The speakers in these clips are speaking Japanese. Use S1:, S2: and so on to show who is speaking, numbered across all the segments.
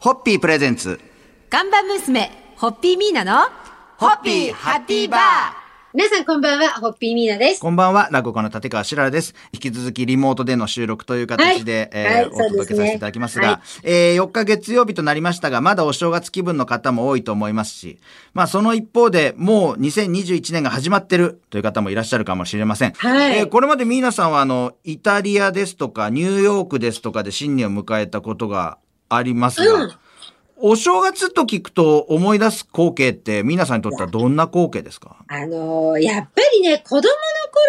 S1: ホッピープレゼンツ。
S2: 看板娘、ホッピーミーナの、
S1: ホッピーハッピーバー
S3: 皆さんこんばんは、ホッピーミーナです。
S1: こんばんは、落語家の立川しららです。引き続きリモートでの収録という形で、
S3: はい
S1: えー
S3: はい
S1: お届けさせていただきますが、
S3: はい
S1: えー4日月曜日となりましたが、まだお正月気分の方も多いと思いますし、まあその一方で、もう2021年が始まってるという方もいらっしゃるかもしれません。
S3: はい
S1: えーこれまでミーナさんは、あの、イタリアですとか、ニューヨークですとかで新年を迎えたことがありますが、
S3: うん
S1: お正月と聞くと思い出す光景って、ミーナさんにとってはどんな光景ですか？
S3: あのーやっぱりね、子供の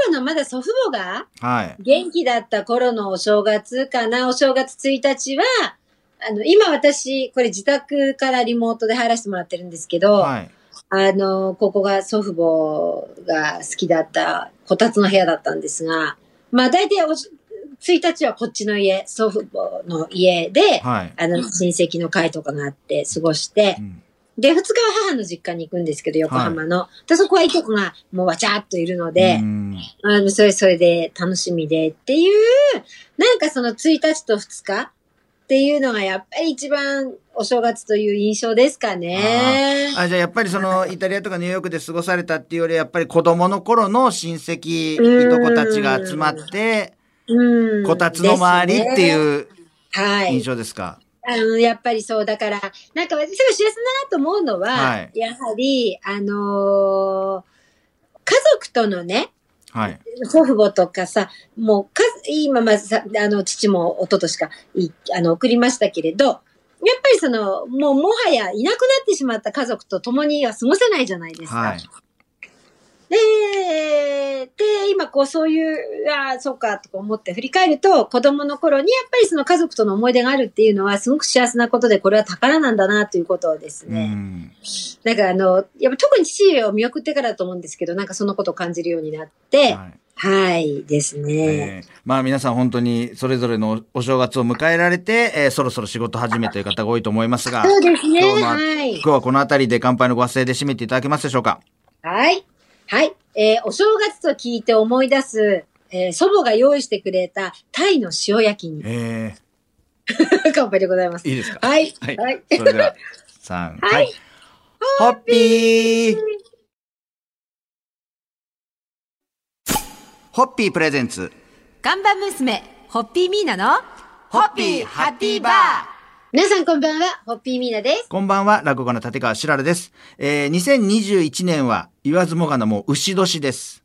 S3: 頃のまだ祖父母が
S1: はい。
S3: 元気だった頃のお正月かな、お正月1日は、あの、今私、これ自宅からリモートで入らせてもらってるんですけど、
S1: はい。
S3: あの、ここが祖父母が好きだったこたつの部屋だったんですが、まあ大体おし1日はこっちの家、祖父母の家で、
S1: はい。
S3: あの、親戚の会とかがあって過ごして。
S1: う、ん。
S3: で、二日は母の実家に行くんですけど、横浜の。で、そこはいとこがもうわちゃっといるので
S1: う、ん。
S3: あの、それそれで楽しみでっていう、なんかその1日と2日っていうのがやっぱり一番お正月という印象ですかね。
S1: あじゃあやっぱりそのイタリアとかニューヨークで過ごされたっていうよりやっぱり子供の頃の親戚
S3: うん。
S1: いとこたちが集まって
S3: うん。
S1: こたつの周りって
S3: う。
S1: いう
S3: はい。
S1: 印象ですか、
S3: あの、やっぱりそう、だから、なんか私が幸せだなと思うのは、
S1: はい
S3: やはり、あのー家族とのね、
S1: はい
S3: 祖父母とかさ、もうか、今まずさ、あの、父も一昨年か、い、あの、送りましたけれど、やっぱりその、もうもはやいなくなってしまった家族と共には過ごせないじゃないですか。
S1: はい
S3: で、で、今こうそういう、ああ、そうか、とか思って振り返ると、子供の頃にやっぱりその家族との思い出があるっていうのはすごく幸せなことで、これは宝なんだなということをです
S1: う
S3: ね。
S1: ん
S3: なんかあの、やっぱ特に父を見送ってからだと思うんですけど、なんかそのことを感じるようになって、
S1: はい
S3: はい、ですね。
S1: えーまあ皆さん本当にそれぞれのお正月を迎えられて、えーそろそろ仕事始めという方が多いと思いますが
S3: そうですね。
S1: 今日の
S3: はい
S1: 今。日はこの辺りで乾杯のご発声で締めていただけますでしょうか？
S3: はい。はい。えーお正月と聞いて思い出す、えー祖母が用意してくれたタイの塩焼きに、
S1: え
S3: 乾杯でございます。
S1: ー、。いいですか？
S3: はい。
S1: はい。
S3: はい。
S1: それでは 3
S3: はい。
S1: はい。ホッピー。ホッピープレゼンツ。
S2: 看板娘、ホッピーミーナの、
S1: ホッピーハッピーバー
S3: 皆さんこんばんは、ホッピーミーナです。
S1: こんばんは、落語家の立川しららです。えー、2021年は言わずもがなもう牛年です。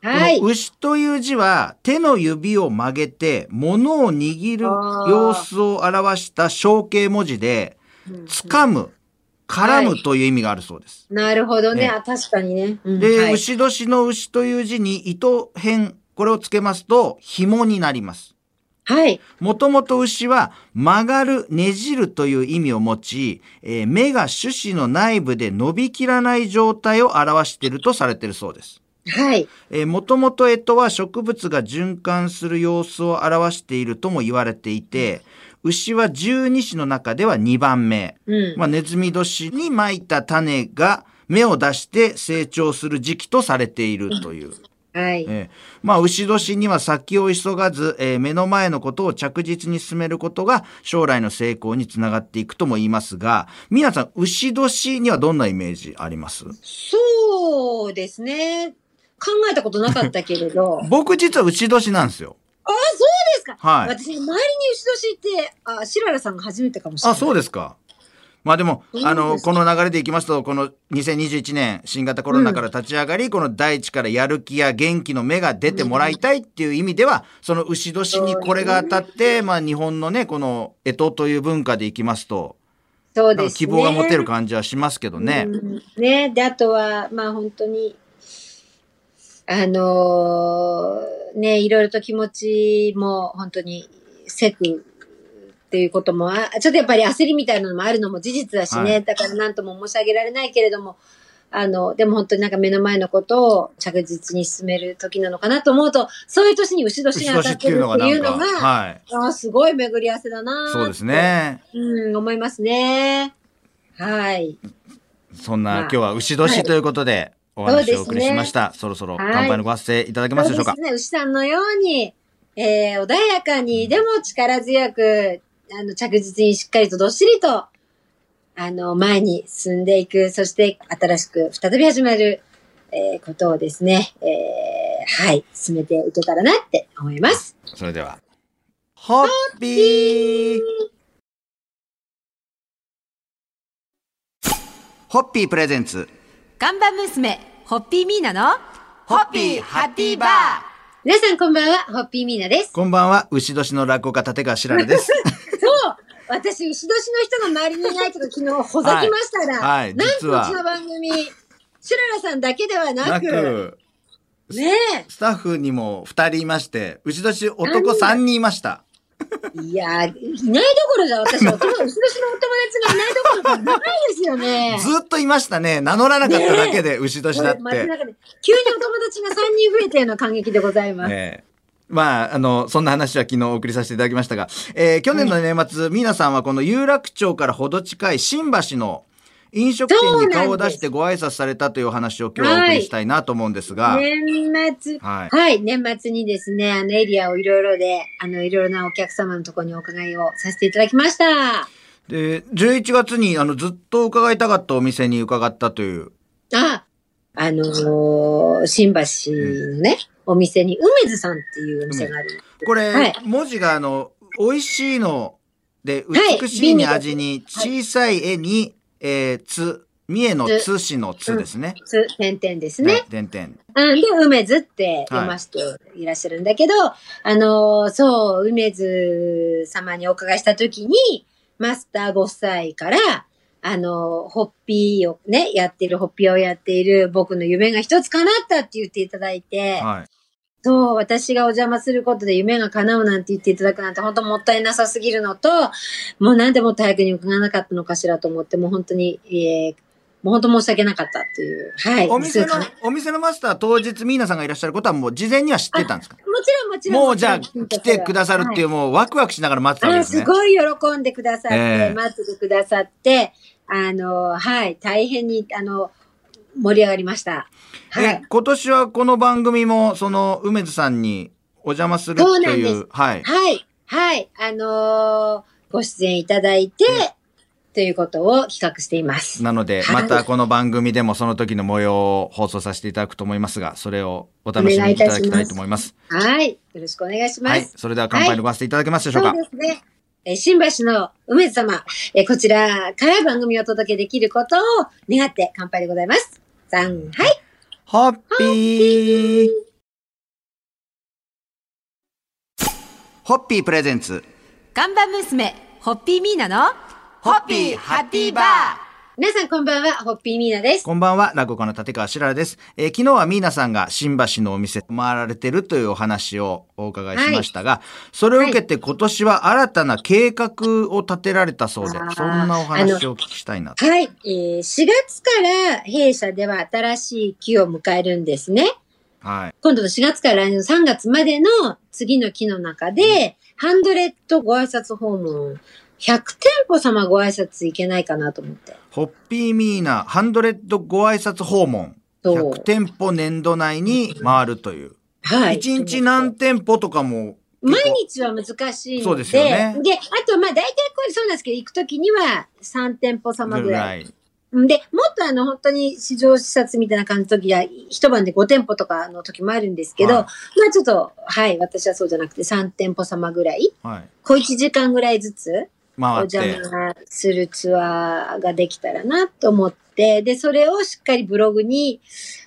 S3: はい
S1: この。牛という字は手の指を曲げて物を握る様子を表した象形文字で、掴む、絡むという意味があるそうです。
S3: なるほどね。
S1: ね
S3: あ、確かにね。うん
S1: で、
S3: はい
S1: 牛年の牛という字に糸辺、これをつけますと紐になります。
S3: はい。
S1: もともと牛は曲がる、ねじるという意味を持ち、えー目が種子の内部で伸びきらない状態を表しているとされているそうです。
S3: はい。
S1: えー、もともと干支は植物が循環する様子を表しているとも言われていて、牛は十二支の中では2番目。
S3: うん。
S1: まあ、ネズミ年に蒔いた種が芽を出して成長する時期とされているという。
S3: はい。
S1: えーまあ、牛年には先を急がず、えー目の前のことを着実に進めることが将来の成功につながっていくとも言いますが、皆さん、牛年にはどんなイメージあります？
S3: そうですね。考えたことなかったけれど。あ、そう
S1: 僕実は牛年なんですよ。
S3: ですか。
S1: はい
S3: 私、周りに牛年って、あ、シララさんが初めてかもしれない。
S1: あ、そうですか。まあでも、あの、この流れでいきますと、この2021年、新型コロナから立ち上がり、この大地からやる気や元気の芽が出てもらいたいっていう意味では、その牛年にこれが当たって、まあ日本のね、この干支という文化でいきますと、
S3: そうですね。
S1: 希望が持てる感じはしますけどね。
S3: うんね。で、あとは、まあ本当に、あのーね、いろいろと気持ちも本当にせくっていうこともあ、ちょっとやっぱり焦りみたいなのもあるのも事実だしね。
S1: はい
S3: だから何とも申し上げられないけれども、あの、でも本当になんか目の前のことを着実に進める時なのかなと思うと、そういう年に牛年
S1: 牛
S3: に当た
S1: 年って
S3: るって
S1: うのがない
S3: うのが、
S1: はい。
S3: ああ、すごい巡り合わせだな
S1: そうです。ね。
S3: うん、思いますね。はい。
S1: そんな、
S3: まあ
S1: 今日は牛年ということで、お話をお送りしました。そろそろ
S3: はい
S1: 乾杯のご発声いただけますでしょうか？
S3: そうですね。牛さんのように、えー、穏やかに、でも力強く、あの、着実にしっかりとどっしりと、あの、前に進んでいく、そして新しく再び始まる、えーことをですね、えーはい、進めていけたらなって思います。
S1: それでは。ホッピーホッピープレゼンツ。
S2: 看板娘、ホッピーミーナの、
S1: ホッピーハッピーバー
S3: 皆さんこんばんは、ホッピーミーナです。
S1: こんばんは、牛年の落語家立川しららです。
S3: 私、牛年の人の周りにいないとか昨日ほざきましたら、
S1: はいはい
S3: なんとうちの番組、シララさんだけではな
S1: な
S3: く、
S1: く、
S3: ね
S1: スタッフにも二人いまして、牛年男三人いました。
S3: え、いや、いないどころじゃ私、お友牛年のお友達がいないどころじゃないですよね。
S1: ずっといましたね。名乗らなかっただけで、牛年だって。
S3: 急にお友達が3人増えたような感激でございます。
S1: ええまあ、あの、そんな話は昨日お送りさせていただきましたが、えー去年の年末、皆さんはこの有楽町からほど近い新橋の飲食店に顔を出してご挨拶されたというお話を今日はお送りしたいなと思うんですが、
S3: 年末、
S1: はい。
S3: はい、年末にですね、あのエリアをいろいろで、あの、いろいろなお客様のところにお伺いをさせていただきました。
S1: で、11月にあのずっと伺いたかったお店に伺ったという、
S3: あ、あのー新橋のね、お店に、梅津さんっていうお店がある。
S1: これ、
S3: はい
S1: 文字があの、美味しいので、
S3: はい
S1: 美しいに味に、小さい絵に、えー、つ、三重のつしのつですね。
S3: つ、点々ですね。
S1: 点々。
S3: うん、で、梅津って読ませていらっしゃるんだけど、あのーそう、梅津様にお伺いしたときに、マスターご夫妻から、あのーホッピーをね、やっている、ホッピーをやっている僕の夢が一つ叶ったって言っていただいて、
S1: はい。
S3: そう、私がお邪魔することで夢が叶うなんて言っていただくなんて本当もったいなさすぎるのと、もうなんでもっと早くに伺わなかったのかしらと思って、もう本当に、えー、もう本当申し訳なかったっていう。はい。
S1: お店のお店のマスター当日ミーナさんがいらっしゃることはもう事前には知ってたんですか？
S3: ろんもちろん。
S1: もうじゃあ来てくださるっていう、もうワクワクしながら待ってたわけ
S3: あ
S1: ですね。
S3: すごい喜んでくださって、
S1: ええ
S3: 待っててくださって、あの、はい、大変に、あの、盛り上がりました。は
S1: え
S3: い。
S1: 今年はこの番組も、その、梅津さんにお邪魔すると
S3: そう
S1: う、はい。
S3: はい、はい、あのーご出演いただいて、ということを企画しています。
S1: なので、
S3: はい
S1: またこの番組でもその時の模様を放送させていただくと思いますが、それをお楽しみいただきたいと思います。
S3: はい、よろしくお願いします。
S1: はい。それでは乾杯のごわせていただけますでしょうか。
S3: そうですね。えー新橋の梅津様、えーこちらから番組をお届けできることを願って乾杯でございます。さん、はい。
S1: ホッピーホッピープレゼンツ。
S2: 看板娘、ホッピーミーナの、
S1: ホッピーハッピーバー
S3: 皆さんこんばんは、ホッピーミーナです。
S1: こんばんは、落語家の立川しららです。えー昨日はミーナさんが新橋のお店回られてるというお話をお伺いしましたが、それを受けて今年は新たな計画を立てられたそうで、
S3: あー
S1: そんなお話をお聞きしたいなと。
S3: はい、えー4月から弊社では新しい期を迎えるんですね。
S1: はい。
S3: 今度の4月から来年の3月までの次の期の中で、ハンドレッドご挨拶訪問、100店舗様ご挨拶いけないかなと思って。
S1: ホッピーミーナハンドレッドご挨拶訪問。
S3: そう
S1: 100店舗年度内に回るという。
S3: はい。
S1: 1日何店舗とかも
S3: 毎日は難しいので。
S1: そうですよね
S3: で、あと、まあ、大体これそうなんですけど、行くときには3店舗様ぐらい。
S1: い。
S3: で、もっとあの、本当に市場視察みたいな感じの時は、一晩で5店舗とかの時もあるんですけど、
S1: はい
S3: まあちょっと、はい、私はそうじゃなくて3店舗様ぐらい、
S1: はい。
S3: 小1時間ぐらいずつ、お
S1: 回って。
S3: 邪魔するツアーができたらなと思って、で、それをしっかりブログに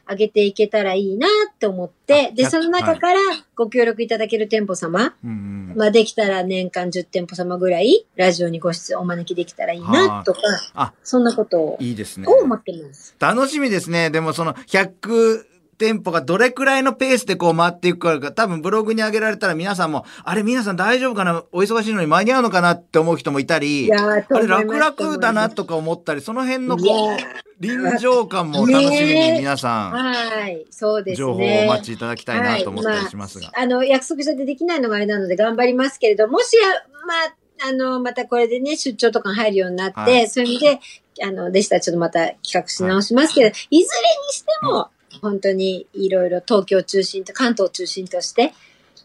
S3: 上げていけたらいいなと思って、で、
S1: あ
S3: その中からご協力いただける店舗様、まあ、できたら年間10店舗様ぐらい、ラジオにご出演お招きできたらいいなとか、
S1: あ、
S3: そんなことを、
S1: いいですね。
S3: を思ってます。
S1: 楽しみですね。でもその100店舗がどれくらいのペースでこう回っていくかが多分ブログに上げられたら皆さんも、あれ皆さん大丈夫かな？お忙しいのに間に合うのかなって思う人もいたり、あれ楽々だなとか思ったり、その辺のこう、臨場感も楽しみに皆さん、
S3: はい、そうですね。
S1: 情報をお待ちいただきたいなと思ったりしますが。
S3: あ、あの、約束してできないのがあれなので頑張りますけれど、もしや、まあ、あの、またこれでね、出張とか入るようになって、
S1: はい。
S3: そういう意味で、あの、でしたらちょっとまた企画し直しますけど、い、ずれにしても、本当にいろいろ東京中心と、関東中心として、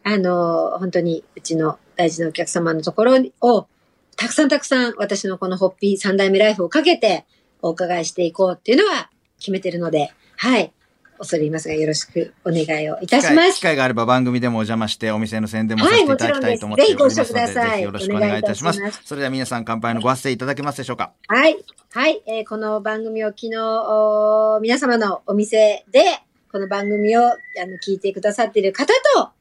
S3: あの、本当にうちの大事なお客様のところをたくさんたくさん私のこのホッピー三代目ライフをかけてお伺いしていこうっていうのは決めてるので、はい。恐れ入りますがよろしくお願いをいたします
S1: 機会機。会があれば番組でもお邪魔してお店の宣伝もさせていただきたいと思っておりますので、
S3: はいぜひご一緒ください
S1: ぜひよろしくお願いいたします
S3: ます。
S1: それでは皆さん乾杯のご発声いただけますでしょうか？
S3: はい。はい。えーこの番組を昨日、お皆様のお店で、この番組をあの聞いてくださっている方と、は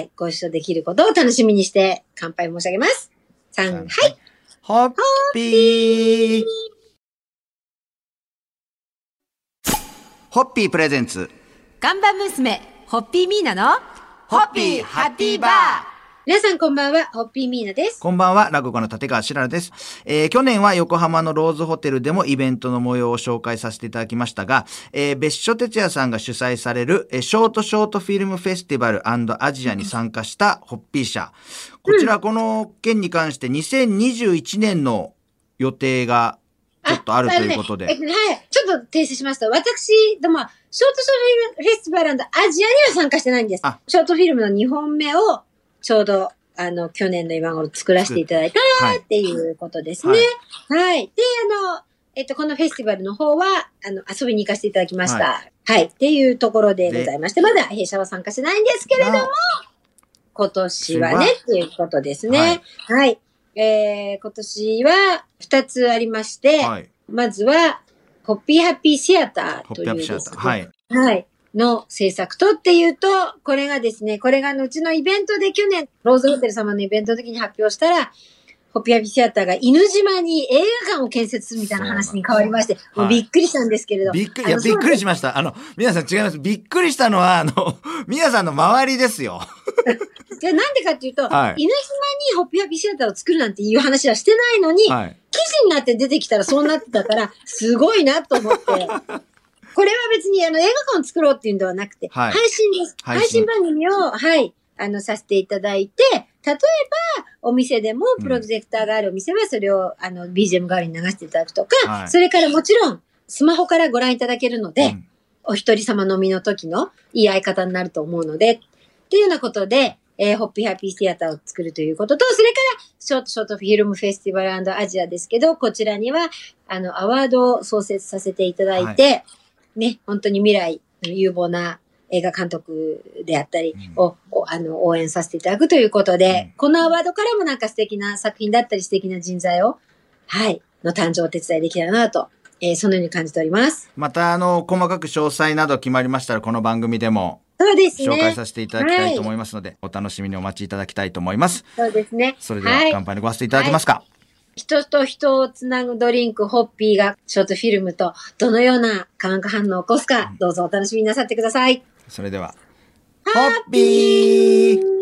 S3: い、ご一緒できることを楽しみにして、乾杯申し上げます。3、はい。
S1: ホッピーホッピープレゼンツ
S2: 看板娘、ホッピーミーナの、
S1: ホッピーハッピーバー
S3: 皆さんこんばんは、ホッピーミーナです。
S1: こんばんは、落語家の立川しららです。えー去年は横浜のローズホテルでもイベントの模様を紹介させていただきましたが、えー別所哲也さんが主催される、えーショートショートフィルムフェスティバルアジアに参加したホッピー社。こちら、この件に関して2021年の予定がちょっとあるということで。
S3: ねえはい。ちょっと訂正しますと、私ども、ショートショートフィルムフェスティバルアジアには参加してないんです
S1: あ。
S3: ショートフィルムの2本目を、ちょうど、あの、去年の今頃作らせていただいた
S1: はい
S3: っていうことですね。はい。で、あの、えっと、このフェスティバルの方は、あの、遊びに行かせていただきました。はい。っていうところでございまして、まだ弊社は参加してないんですけれども、今年はね、っていうことですね。はい。えー、今年は2つありまして、
S1: はい。
S3: まずは、ホッピーハッピーシアターという
S1: ホッピーアップシアター。
S3: ですね
S1: はい。
S3: はい。の制作とっていうと、これがですね、これがうちのイベントで去年、ローズホテル様のイベントの時に発表したら、ホッピーハッピーシアターが犬島に映画館を建設するみたいな話に変わりまして、
S1: うなんです
S3: もうびっくりしたんですけれど。
S1: びっくり、いや、びっくりしました。あの、皆さん違います。びっくりしたのは、あの、皆さんの周りですよ。
S3: じゃあなんでかっていうと、
S1: はい
S3: 犬ホッピーハッピーシアターを作るなんていう話はしてないのに、
S1: はい。
S3: 記事になって出てきたらそうなってたから、すごいなと思って。これは別にあの映画館を作ろうっていうんではなくて、
S1: はい
S3: 配信です。
S1: 配信
S3: 配信番組を、はい、あの、させていただいて、例えば、お店でもプロジェクターがあるお店はそれを、あの、BGM 代わりに流していただくとか、
S1: はい
S3: それからもちろん、スマホからご覧いただけるので、
S1: うん
S3: お一人様飲みの時のいい相方になると思うので、っていうようなことで、えーホッピーハッピーシアターを作るということと、それから、ショートショートフィルムフェスティバルアジアですけど、こちらには、あの、アワードを創設させていただいて、ね、本当に未来、有望な映画監督であったりを、おあの、応援させていただくということで、
S1: うん。
S3: このアワードからもなんか素敵な作品だったり素敵な人材を、はい、の誕生をお手伝いできたらなと、えーそのように感じております。
S1: また、あの、細かく詳細など決まりましたら、この番組でも
S3: そうですね。
S1: 紹介させていただきたいと思いますので、お楽しみにお待ちいただきたいと思います。
S3: そうですね。
S1: それでは、
S3: はい
S1: 乾杯のご発声いただけますか、
S3: 人と人をつなぐドリンク、ホッピーがショートフィルムとどのような化学反応を起こすか、どうぞお楽しみになさってください。
S1: それでは、ホッピー